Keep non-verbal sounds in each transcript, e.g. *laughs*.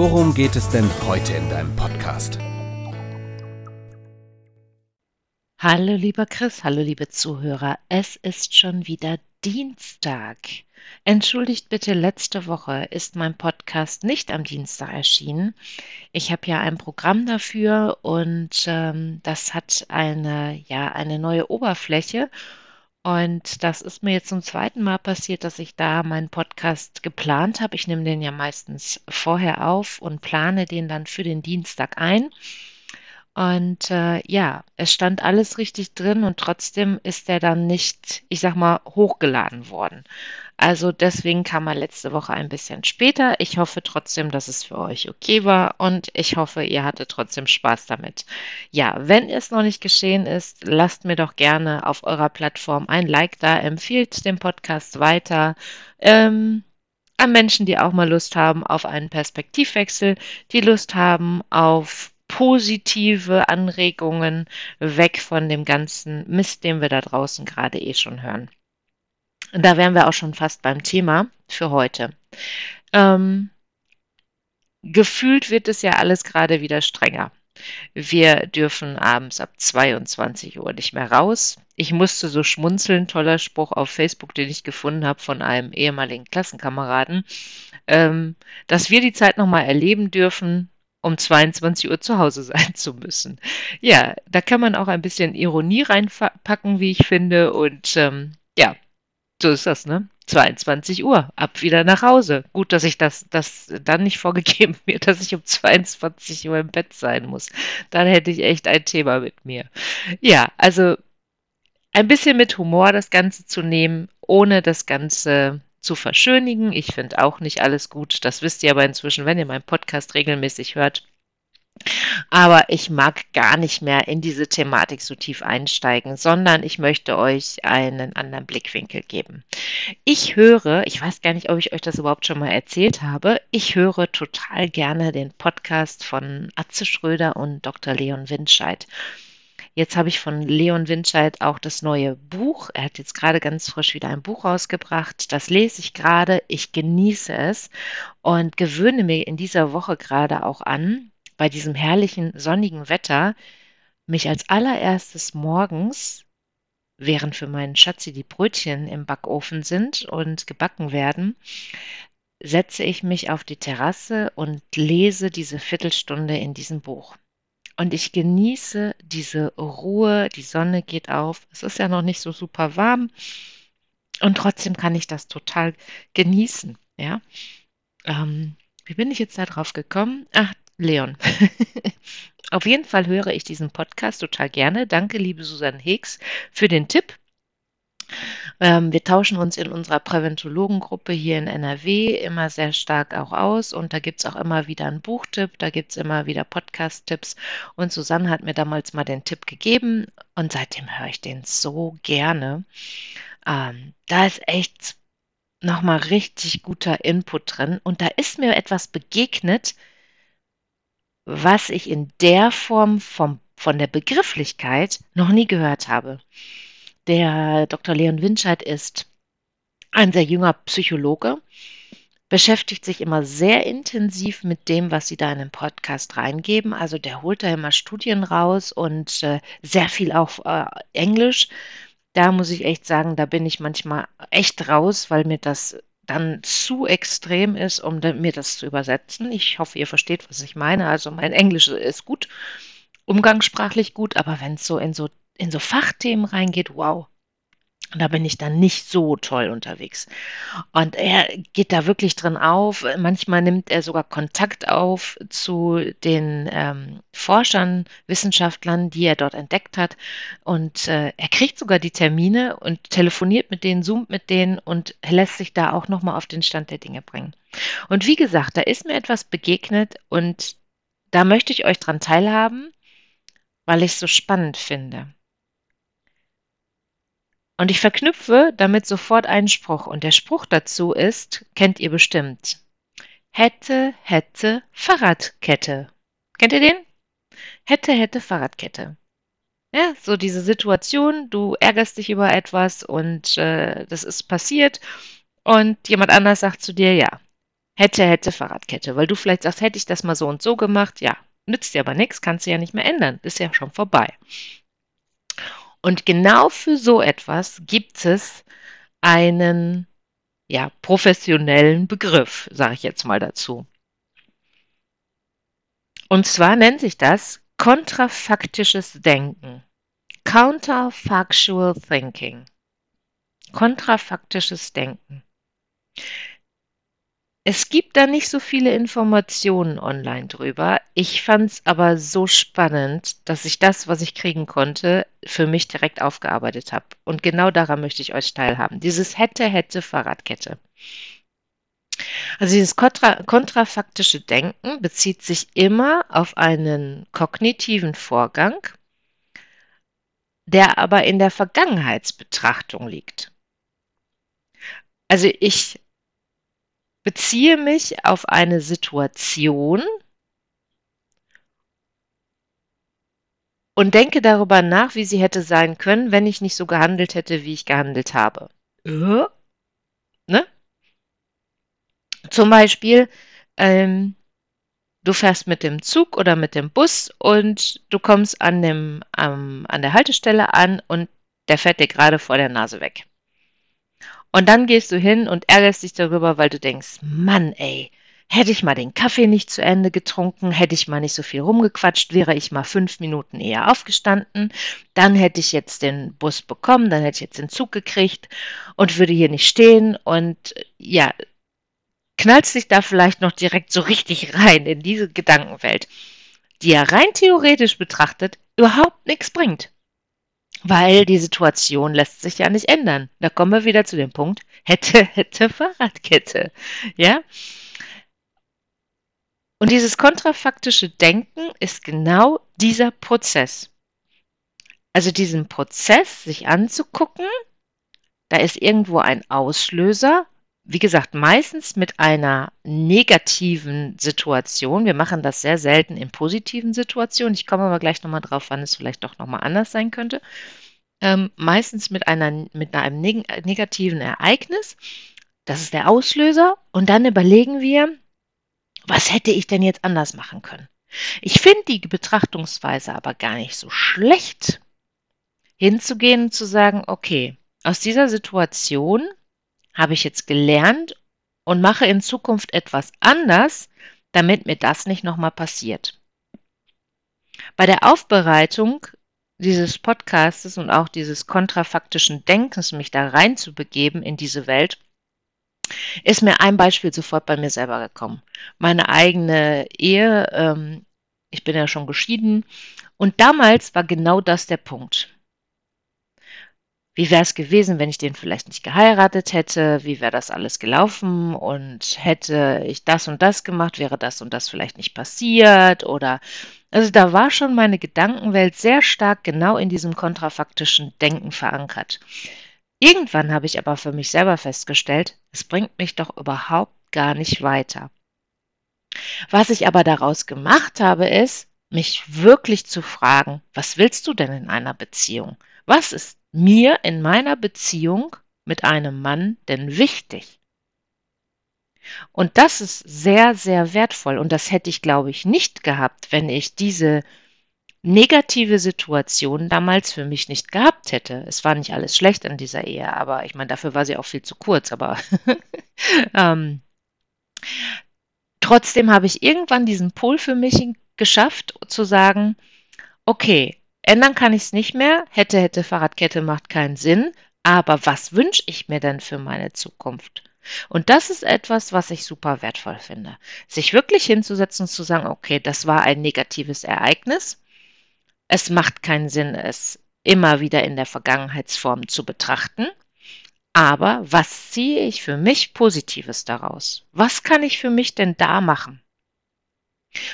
worum geht es denn heute in deinem Podcast? Hallo lieber Chris, hallo liebe Zuhörer, es ist schon wieder Dienstag. Entschuldigt bitte, letzte Woche ist mein Podcast nicht am Dienstag erschienen. Ich habe ja ein Programm dafür und ähm, das hat eine, ja, eine neue Oberfläche. Und das ist mir jetzt zum zweiten Mal passiert, dass ich da meinen Podcast geplant habe. Ich nehme den ja meistens vorher auf und plane den dann für den Dienstag ein. Und äh, ja, es stand alles richtig drin und trotzdem ist er dann nicht, ich sag mal, hochgeladen worden. Also deswegen kam er letzte Woche ein bisschen später. Ich hoffe trotzdem, dass es für euch okay war und ich hoffe, ihr hattet trotzdem Spaß damit. Ja, wenn es noch nicht geschehen ist, lasst mir doch gerne auf eurer Plattform ein Like da, empfiehlt den Podcast weiter. Ähm, an Menschen, die auch mal Lust haben auf einen Perspektivwechsel, die Lust haben auf positive Anregungen weg von dem ganzen Mist, den wir da draußen gerade eh schon hören. Und da wären wir auch schon fast beim Thema für heute. Ähm, gefühlt wird es ja alles gerade wieder strenger. Wir dürfen abends ab 22 Uhr nicht mehr raus. Ich musste so schmunzeln, toller Spruch auf Facebook, den ich gefunden habe von einem ehemaligen Klassenkameraden, ähm, dass wir die Zeit nochmal erleben dürfen, um 22 Uhr zu Hause *laughs* sein zu müssen. Ja, da kann man auch ein bisschen Ironie reinpacken, wie ich finde. Und ähm, ja, so ist das, ne? 22 Uhr, ab wieder nach Hause. Gut, dass ich das, das dann nicht *laughs* vorgegeben wird, dass ich um 22 Uhr im Bett sein muss. Dann hätte ich echt ein Thema mit mir. Ja, also ein bisschen mit Humor das Ganze zu nehmen, ohne das Ganze zu verschönigen. Ich finde auch nicht alles gut. Das wisst ihr aber inzwischen, wenn ihr meinen Podcast regelmäßig hört. Aber ich mag gar nicht mehr in diese Thematik so tief einsteigen, sondern ich möchte euch einen anderen Blickwinkel geben. Ich höre, ich weiß gar nicht, ob ich euch das überhaupt schon mal erzählt habe, ich höre total gerne den Podcast von Atze Schröder und Dr. Leon Windscheid. Jetzt habe ich von Leon Windscheid auch das neue Buch. Er hat jetzt gerade ganz frisch wieder ein Buch rausgebracht. Das lese ich gerade. Ich genieße es und gewöhne mir in dieser Woche gerade auch an, bei diesem herrlichen sonnigen Wetter, mich als allererstes morgens, während für meinen Schatzi die Brötchen im Backofen sind und gebacken werden, setze ich mich auf die Terrasse und lese diese Viertelstunde in diesem Buch. Und ich genieße diese Ruhe, die Sonne geht auf. Es ist ja noch nicht so super warm. Und trotzdem kann ich das total genießen. Ja. Ähm, wie bin ich jetzt da drauf gekommen? Ach, Leon. *laughs* Auf jeden Fall höre ich diesen Podcast total gerne. Danke, liebe Susanne Hicks, für den Tipp. Ähm, wir tauschen uns in unserer Präventologengruppe hier in NRW immer sehr stark auch aus und da gibt es auch immer wieder einen Buchtipp, da gibt es immer wieder Podcast-Tipps und Susanne hat mir damals mal den Tipp gegeben und seitdem höre ich den so gerne. Ähm, da ist echt nochmal richtig guter Input drin und da ist mir etwas begegnet, was ich in der Form vom, von der Begrifflichkeit noch nie gehört habe. Der Dr. Leon Winscheid ist ein sehr junger Psychologe, beschäftigt sich immer sehr intensiv mit dem, was Sie da in den Podcast reingeben. Also der holt da immer Studien raus und äh, sehr viel auch äh, Englisch. Da muss ich echt sagen, da bin ich manchmal echt raus, weil mir das dann zu extrem ist, um mir das zu übersetzen. Ich hoffe, ihr versteht, was ich meine. Also mein Englisch ist gut, umgangssprachlich gut, aber wenn es so in so in so Fachthemen reingeht, wow, da bin ich dann nicht so toll unterwegs. Und er geht da wirklich drin auf. Manchmal nimmt er sogar Kontakt auf zu den ähm, Forschern, Wissenschaftlern, die er dort entdeckt hat. Und äh, er kriegt sogar die Termine und telefoniert mit denen, zoomt mit denen und lässt sich da auch nochmal auf den Stand der Dinge bringen. Und wie gesagt, da ist mir etwas begegnet und da möchte ich euch dran teilhaben, weil ich es so spannend finde. Und ich verknüpfe damit sofort einen Spruch. Und der Spruch dazu ist, kennt ihr bestimmt. Hätte, hätte, Fahrradkette. Kennt ihr den? Hätte, hätte, Fahrradkette. Ja, so diese Situation, du ärgerst dich über etwas und äh, das ist passiert und jemand anders sagt zu dir, ja, hätte, hätte Fahrradkette, weil du vielleicht sagst, hätte ich das mal so und so gemacht, ja, nützt dir aber nichts, kannst du ja nicht mehr ändern, ist ja schon vorbei. Und genau für so etwas gibt es einen ja, professionellen Begriff, sage ich jetzt mal dazu. Und zwar nennt sich das kontrafaktisches Denken. Counterfactual Thinking. Kontrafaktisches Denken. Es gibt da nicht so viele Informationen online drüber. Ich fand es aber so spannend, dass ich das, was ich kriegen konnte, für mich direkt aufgearbeitet habe. Und genau daran möchte ich euch teilhaben. Dieses hätte, hätte Fahrradkette. Also dieses kontra kontrafaktische Denken bezieht sich immer auf einen kognitiven Vorgang, der aber in der Vergangenheitsbetrachtung liegt. Also ich beziehe mich auf eine Situation und denke darüber nach, wie sie hätte sein können, wenn ich nicht so gehandelt hätte, wie ich gehandelt habe. Äh? Ne? Zum Beispiel, ähm, du fährst mit dem Zug oder mit dem Bus und du kommst an, dem, ähm, an der Haltestelle an und der fährt dir gerade vor der Nase weg. Und dann gehst du hin und ärgerst dich darüber, weil du denkst, Mann, ey, hätte ich mal den Kaffee nicht zu Ende getrunken, hätte ich mal nicht so viel rumgequatscht, wäre ich mal fünf Minuten eher aufgestanden, dann hätte ich jetzt den Bus bekommen, dann hätte ich jetzt den Zug gekriegt und würde hier nicht stehen und ja, knallst dich da vielleicht noch direkt so richtig rein in diese Gedankenwelt, die ja rein theoretisch betrachtet überhaupt nichts bringt. Weil die Situation lässt sich ja nicht ändern. Da kommen wir wieder zu dem Punkt, hätte, *laughs* hätte Fahrradkette. Ja? Und dieses kontrafaktische Denken ist genau dieser Prozess. Also diesen Prozess sich anzugucken, da ist irgendwo ein Auslöser, wie gesagt, meistens mit einer negativen Situation. Wir machen das sehr selten in positiven Situationen. Ich komme aber gleich nochmal drauf, wann es vielleicht doch nochmal anders sein könnte. Ähm, meistens mit, einer, mit einem neg negativen Ereignis. Das ist der Auslöser. Und dann überlegen wir, was hätte ich denn jetzt anders machen können? Ich finde die Betrachtungsweise aber gar nicht so schlecht, hinzugehen und zu sagen, okay, aus dieser Situation habe ich jetzt gelernt und mache in Zukunft etwas anders, damit mir das nicht nochmal passiert. Bei der Aufbereitung dieses Podcastes und auch dieses kontrafaktischen Denkens, mich da reinzubegeben in diese Welt, ist mir ein Beispiel sofort bei mir selber gekommen. Meine eigene Ehe, ähm, ich bin ja schon geschieden, und damals war genau das der Punkt. Wie wäre es gewesen, wenn ich den vielleicht nicht geheiratet hätte? Wie wäre das alles gelaufen? Und hätte ich das und das gemacht, wäre das und das vielleicht nicht passiert? Oder also da war schon meine Gedankenwelt sehr stark genau in diesem kontrafaktischen Denken verankert. Irgendwann habe ich aber für mich selber festgestellt, es bringt mich doch überhaupt gar nicht weiter. Was ich aber daraus gemacht habe, ist, mich wirklich zu fragen, was willst du denn in einer Beziehung? Was ist mir in meiner Beziehung mit einem Mann denn wichtig? Und das ist sehr, sehr wertvoll. Und das hätte ich, glaube ich, nicht gehabt, wenn ich diese negative Situation damals für mich nicht gehabt hätte. Es war nicht alles schlecht an dieser Ehe, aber ich meine, dafür war sie auch viel zu kurz. Aber *laughs* ähm, trotzdem habe ich irgendwann diesen Pol für mich geschafft, zu sagen, okay, Ändern kann ich es nicht mehr. Hätte, hätte Fahrradkette macht keinen Sinn. Aber was wünsche ich mir denn für meine Zukunft? Und das ist etwas, was ich super wertvoll finde. Sich wirklich hinzusetzen und zu sagen, okay, das war ein negatives Ereignis. Es macht keinen Sinn, es immer wieder in der Vergangenheitsform zu betrachten. Aber was ziehe ich für mich Positives daraus? Was kann ich für mich denn da machen?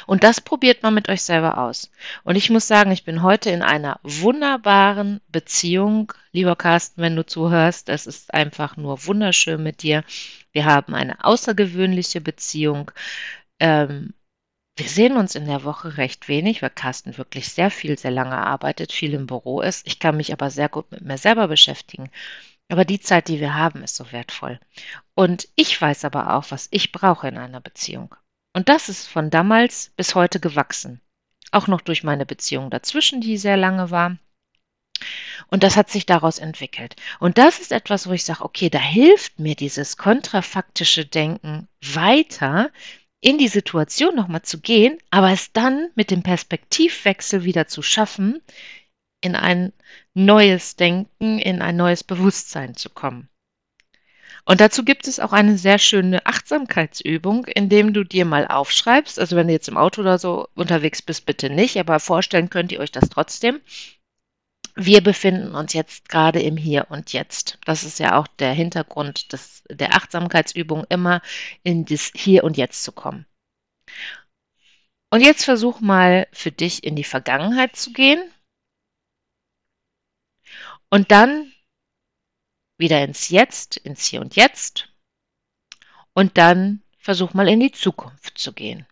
Und das probiert man mit euch selber aus. Und ich muss sagen, ich bin heute in einer wunderbaren Beziehung. Lieber Carsten, wenn du zuhörst, es ist einfach nur wunderschön mit dir. Wir haben eine außergewöhnliche Beziehung. Ähm, wir sehen uns in der Woche recht wenig, weil Carsten wirklich sehr viel, sehr lange arbeitet, viel im Büro ist. Ich kann mich aber sehr gut mit mir selber beschäftigen. Aber die Zeit, die wir haben, ist so wertvoll. Und ich weiß aber auch, was ich brauche in einer Beziehung. Und das ist von damals bis heute gewachsen. Auch noch durch meine Beziehung dazwischen, die sehr lange war. Und das hat sich daraus entwickelt. Und das ist etwas, wo ich sage, okay, da hilft mir dieses kontrafaktische Denken weiter, in die Situation nochmal zu gehen, aber es dann mit dem Perspektivwechsel wieder zu schaffen, in ein neues Denken, in ein neues Bewusstsein zu kommen. Und dazu gibt es auch eine sehr schöne Achtsamkeitsübung, indem du dir mal aufschreibst, also wenn du jetzt im Auto oder so unterwegs bist, bitte nicht, aber vorstellen könnt ihr euch das trotzdem. Wir befinden uns jetzt gerade im Hier und Jetzt. Das ist ja auch der Hintergrund des, der Achtsamkeitsübung, immer in das Hier und Jetzt zu kommen. Und jetzt versuch mal für dich in die Vergangenheit zu gehen und dann wieder ins Jetzt, ins Hier und Jetzt und dann versuch mal in die Zukunft zu gehen.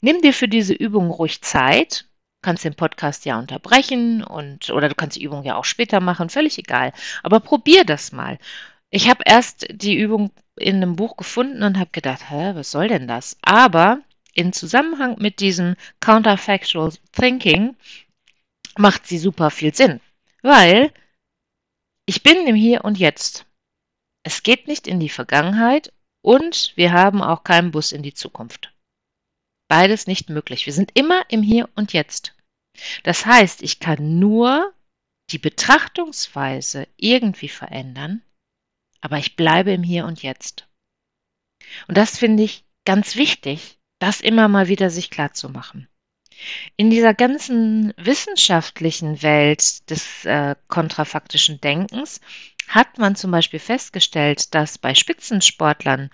Nimm dir für diese Übung ruhig Zeit. Du kannst den Podcast ja unterbrechen und oder du kannst die Übung ja auch später machen, völlig egal. Aber probier das mal. Ich habe erst die Übung in einem Buch gefunden und habe gedacht, hä, was soll denn das? Aber in Zusammenhang mit diesem Counterfactual Thinking macht sie super viel Sinn. Weil ich bin im Hier und Jetzt. Es geht nicht in die Vergangenheit und wir haben auch keinen Bus in die Zukunft. Beides nicht möglich. Wir sind immer im Hier und Jetzt. Das heißt, ich kann nur die Betrachtungsweise irgendwie verändern, aber ich bleibe im Hier und Jetzt. Und das finde ich ganz wichtig, das immer mal wieder sich klar zu machen. In dieser ganzen wissenschaftlichen Welt des äh, kontrafaktischen Denkens hat man zum Beispiel festgestellt, dass bei Spitzensportlern,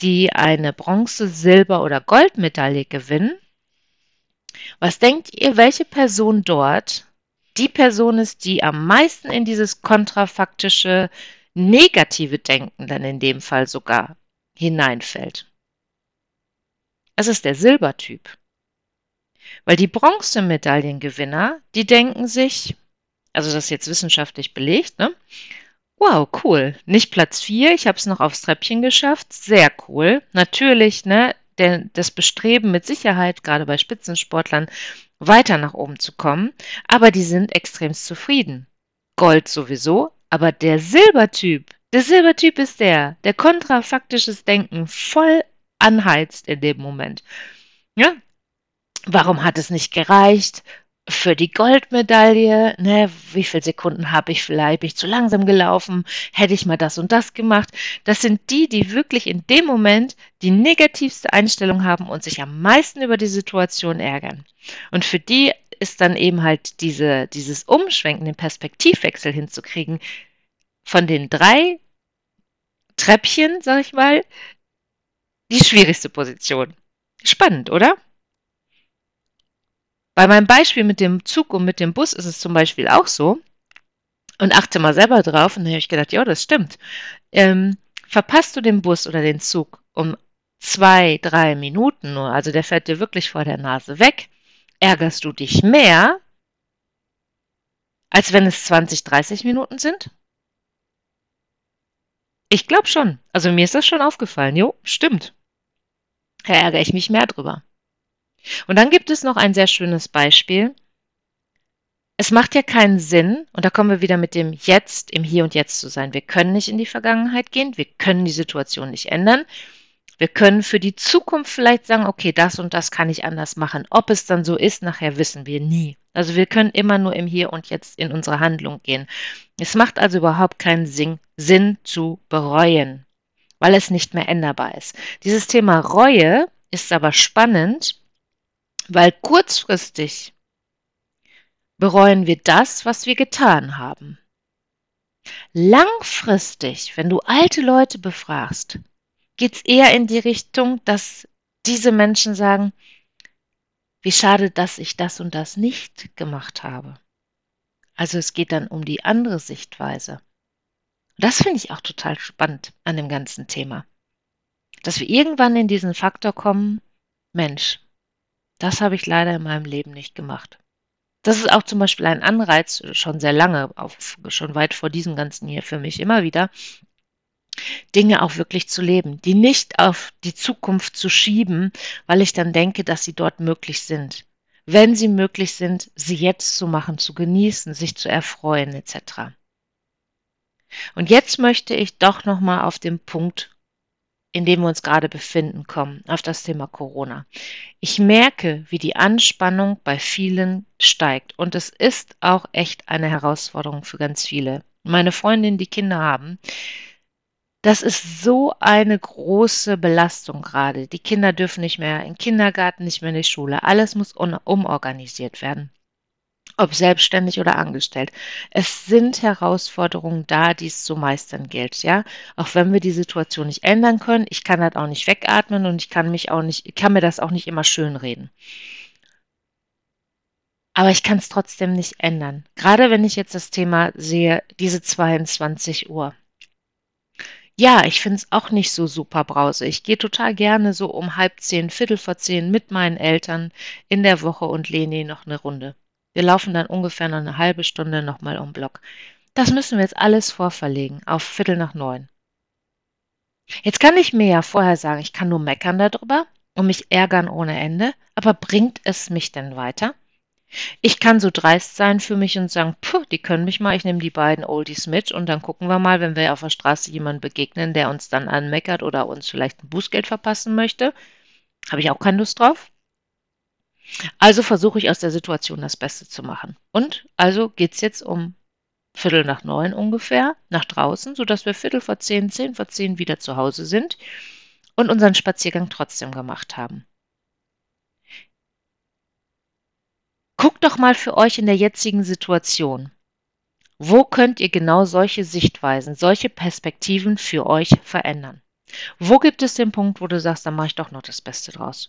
die eine Bronze-, Silber- oder Goldmedaille gewinnen, was denkt ihr, welche Person dort die Person ist, die am meisten in dieses kontrafaktische, negative Denken dann in dem Fall sogar hineinfällt? Es ist der Silbertyp. Weil die Bronzemedaillengewinner, die denken sich, also das ist jetzt wissenschaftlich belegt, ne? Wow, cool. Nicht Platz 4, ich habe es noch aufs Treppchen geschafft. Sehr cool. Natürlich, ne, der, das Bestreben mit Sicherheit, gerade bei Spitzensportlern, weiter nach oben zu kommen, aber die sind extremst zufrieden. Gold sowieso, aber der Silbertyp, der Silbertyp ist der, der kontrafaktisches Denken voll anheizt in dem Moment. Ja, Warum hat es nicht gereicht? Für die Goldmedaille, ne, wie viele Sekunden habe ich vielleicht, bin ich zu langsam gelaufen, hätte ich mal das und das gemacht. Das sind die, die wirklich in dem Moment die negativste Einstellung haben und sich am meisten über die Situation ärgern. Und für die ist dann eben halt diese, dieses Umschwenken, den Perspektivwechsel hinzukriegen, von den drei Treppchen, sag ich mal, die schwierigste Position. Spannend, oder? Bei meinem Beispiel mit dem Zug und mit dem Bus ist es zum Beispiel auch so. Und achte mal selber drauf. Und dann habe ich gedacht, ja, das stimmt. Ähm, verpasst du den Bus oder den Zug um zwei, drei Minuten nur, also der fährt dir wirklich vor der Nase weg, ärgerst du dich mehr, als wenn es 20, 30 Minuten sind? Ich glaube schon. Also mir ist das schon aufgefallen. Jo, stimmt. Da ärgere ich mich mehr drüber. Und dann gibt es noch ein sehr schönes Beispiel. Es macht ja keinen Sinn, und da kommen wir wieder mit dem Jetzt, im Hier und Jetzt zu sein. Wir können nicht in die Vergangenheit gehen, wir können die Situation nicht ändern. Wir können für die Zukunft vielleicht sagen, okay, das und das kann ich anders machen. Ob es dann so ist, nachher wissen wir nie. Also wir können immer nur im Hier und Jetzt in unsere Handlung gehen. Es macht also überhaupt keinen Sinn zu bereuen, weil es nicht mehr änderbar ist. Dieses Thema Reue ist aber spannend, weil kurzfristig bereuen wir das, was wir getan haben. Langfristig, wenn du alte Leute befragst, geht es eher in die Richtung, dass diese Menschen sagen, wie schade, dass ich das und das nicht gemacht habe. Also es geht dann um die andere Sichtweise. Das finde ich auch total spannend an dem ganzen Thema. Dass wir irgendwann in diesen Faktor kommen, Mensch, das habe ich leider in meinem Leben nicht gemacht. Das ist auch zum Beispiel ein Anreiz, schon sehr lange, auf, schon weit vor diesem ganzen hier für mich immer wieder, Dinge auch wirklich zu leben, die nicht auf die Zukunft zu schieben, weil ich dann denke, dass sie dort möglich sind. Wenn sie möglich sind, sie jetzt zu machen, zu genießen, sich zu erfreuen etc. Und jetzt möchte ich doch noch mal auf den Punkt, in dem wir uns gerade befinden, kommen, auf das Thema Corona. Ich merke, wie die Anspannung bei vielen steigt und es ist auch echt eine Herausforderung für ganz viele. Meine Freundinnen, die Kinder haben, das ist so eine große Belastung gerade. Die Kinder dürfen nicht mehr in den Kindergarten, nicht mehr in die Schule. Alles muss umorganisiert werden. Ob selbstständig oder angestellt. Es sind Herausforderungen da, die es zu meistern gilt, ja. Auch wenn wir die Situation nicht ändern können, ich kann das auch nicht wegatmen und ich kann mich auch nicht, ich kann mir das auch nicht immer schönreden. Aber ich kann es trotzdem nicht ändern. Gerade wenn ich jetzt das Thema sehe, diese 22 Uhr. Ja, ich finde es auch nicht so super Brause. Ich gehe total gerne so um halb zehn, Viertel vor zehn mit meinen Eltern in der Woche und Leni noch eine Runde. Wir laufen dann ungefähr noch eine halbe Stunde nochmal um Block. Das müssen wir jetzt alles vorverlegen auf Viertel nach neun. Jetzt kann ich mir ja vorher sagen, ich kann nur meckern darüber und mich ärgern ohne Ende, aber bringt es mich denn weiter? Ich kann so dreist sein für mich und sagen, puh, die können mich mal, ich nehme die beiden Oldies mit und dann gucken wir mal, wenn wir auf der Straße jemanden begegnen, der uns dann anmeckert oder uns vielleicht ein Bußgeld verpassen möchte. Habe ich auch keine Lust drauf. Also versuche ich aus der Situation das Beste zu machen. Und also geht es jetzt um Viertel nach neun ungefähr nach draußen, sodass wir Viertel vor zehn, zehn vor zehn wieder zu Hause sind und unseren Spaziergang trotzdem gemacht haben. Guckt doch mal für euch in der jetzigen Situation. Wo könnt ihr genau solche Sichtweisen, solche Perspektiven für euch verändern? Wo gibt es den Punkt, wo du sagst, da mache ich doch noch das Beste draus?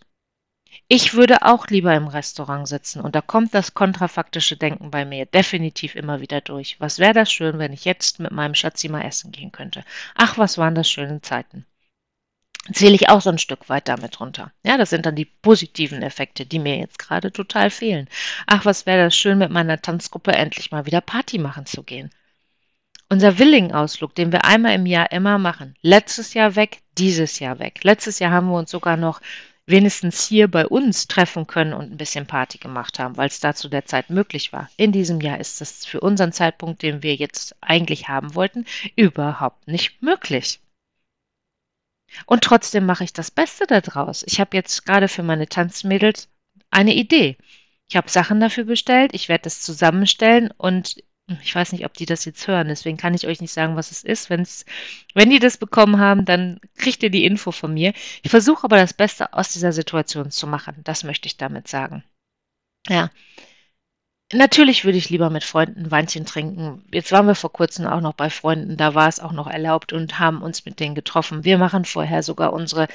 Ich würde auch lieber im Restaurant sitzen und da kommt das kontrafaktische Denken bei mir definitiv immer wieder durch. Was wäre das schön, wenn ich jetzt mit meinem Schatzi mal essen gehen könnte? Ach, was waren das schöne Zeiten zähle ich auch so ein Stück weit damit runter. Ja, das sind dann die positiven Effekte, die mir jetzt gerade total fehlen. Ach, was wäre das schön, mit meiner Tanzgruppe endlich mal wieder Party machen zu gehen. Unser Willing-Ausflug, den wir einmal im Jahr immer machen, letztes Jahr weg, dieses Jahr weg. Letztes Jahr haben wir uns sogar noch wenigstens hier bei uns treffen können und ein bisschen Party gemacht haben, weil es da zu der Zeit möglich war. In diesem Jahr ist es für unseren Zeitpunkt, den wir jetzt eigentlich haben wollten, überhaupt nicht möglich. Und trotzdem mache ich das Beste daraus. Ich habe jetzt gerade für meine Tanzmädels eine Idee. Ich habe Sachen dafür bestellt, ich werde das zusammenstellen und ich weiß nicht, ob die das jetzt hören, deswegen kann ich euch nicht sagen, was es ist. Wenn's, wenn die das bekommen haben, dann kriegt ihr die Info von mir. Ich versuche aber das Beste aus dieser Situation zu machen. Das möchte ich damit sagen. Ja, Natürlich würde ich lieber mit Freunden Weinchen trinken. Jetzt waren wir vor kurzem auch noch bei Freunden, da war es auch noch erlaubt und haben uns mit denen getroffen. Wir machen vorher sogar unsere,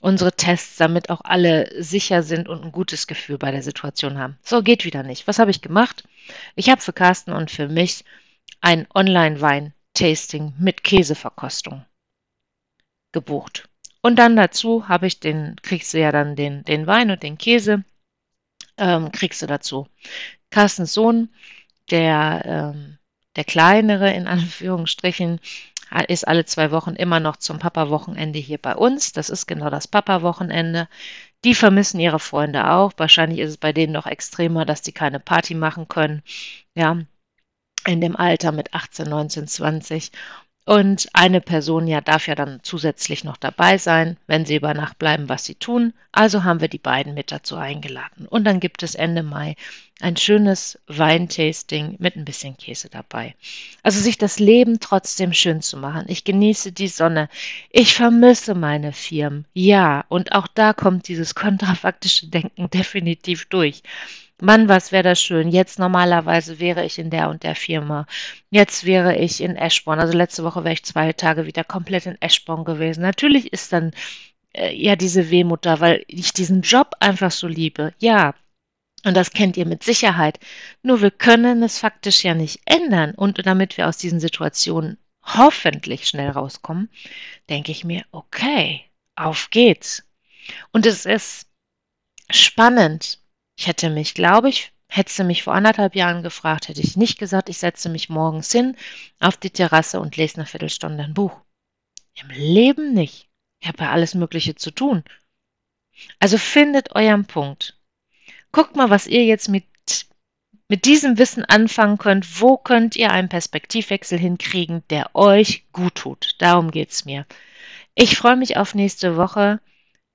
unsere Tests, damit auch alle sicher sind und ein gutes Gefühl bei der Situation haben. So geht wieder nicht. Was habe ich gemacht? Ich habe für Carsten und für mich ein Online-Wein-Tasting mit Käseverkostung gebucht. Und dann dazu habe ich den, kriegst du ja dann den, den Wein und den Käse, ähm, kriegst du dazu. Carstens Sohn, der, ähm, der kleinere in *laughs* Anführungsstrichen, ist alle zwei Wochen immer noch zum Papa-Wochenende hier bei uns. Das ist genau das Papa-Wochenende. Die vermissen ihre Freunde auch. Wahrscheinlich ist es bei denen noch extremer, dass die keine Party machen können. Ja, in dem Alter mit 18, 19, 20. Und eine Person ja darf ja dann zusätzlich noch dabei sein, wenn sie über Nacht bleiben, was sie tun. Also haben wir die beiden mit dazu eingeladen. Und dann gibt es Ende Mai ein schönes Weintasting mit ein bisschen Käse dabei. Also sich das Leben trotzdem schön zu machen. Ich genieße die Sonne. Ich vermisse meine Firmen. Ja, und auch da kommt dieses *laughs* kontrafaktische Denken definitiv durch. Mann, was wäre das schön. Jetzt normalerweise wäre ich in der und der Firma. Jetzt wäre ich in Eschborn. Also letzte Woche wäre ich zwei Tage wieder komplett in Eschborn gewesen. Natürlich ist dann äh, ja diese Wehmut da, weil ich diesen Job einfach so liebe. Ja, und das kennt ihr mit Sicherheit. Nur wir können es faktisch ja nicht ändern. Und damit wir aus diesen Situationen hoffentlich schnell rauskommen, denke ich mir, okay, auf geht's. Und es ist spannend. Ich hätte mich, glaube ich, hättest du mich vor anderthalb Jahren gefragt, hätte ich nicht gesagt, ich setze mich morgens hin auf die Terrasse und lese eine Viertelstunde ein Buch. Im Leben nicht. Ich habe ja alles Mögliche zu tun. Also findet euren Punkt. Guckt mal, was ihr jetzt mit, mit diesem Wissen anfangen könnt. Wo könnt ihr einen Perspektivwechsel hinkriegen, der euch gut tut? Darum geht es mir. Ich freue mich auf nächste Woche.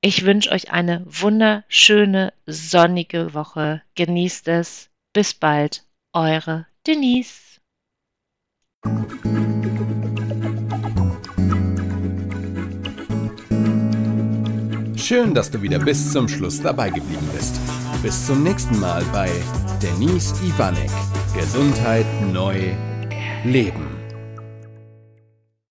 Ich wünsche euch eine wunderschöne, sonnige Woche. Genießt es. Bis bald. Eure Denise. Schön, dass du wieder bis zum Schluss dabei geblieben bist. Bis zum nächsten Mal bei Denise Ivanek. Gesundheit neu leben.